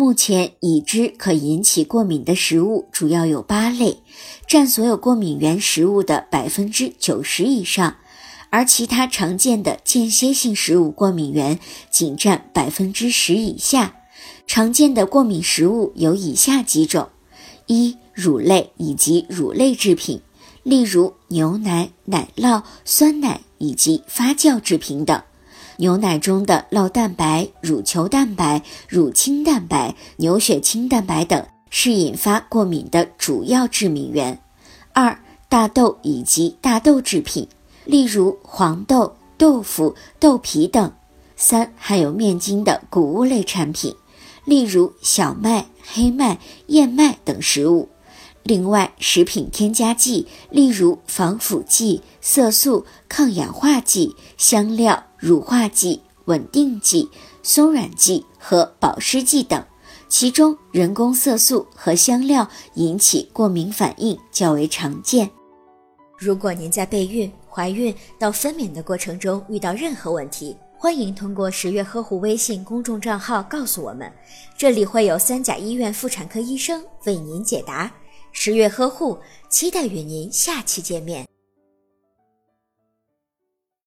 目前已知可引起过敏的食物主要有八类，占所有过敏原食物的百分之九十以上，而其他常见的间歇性食物过敏原仅占百分之十以下。常见的过敏食物有以下几种：一、乳类以及乳类制品，例如牛奶、奶酪、酸奶以及发酵制品等。牛奶中的酪蛋白、乳球蛋白、乳清蛋白、牛血清蛋白等是引发过敏的主要致敏源。二、大豆以及大豆制品，例如黄豆、豆腐、豆皮等。三、含有面筋的谷物类产品，例如小麦、黑麦、燕麦等食物。另外，食品添加剂，例如防腐剂、色素、抗氧化剂、香料、乳化剂、稳定剂、松软剂和保湿剂等，其中人工色素和香料引起过敏反应较为常见。如果您在备孕、怀孕到分娩的过程中遇到任何问题，欢迎通过十月呵护微信公众账号告诉我们，这里会有三甲医院妇产科医生为您解答。十月呵护，期待与您下期见面。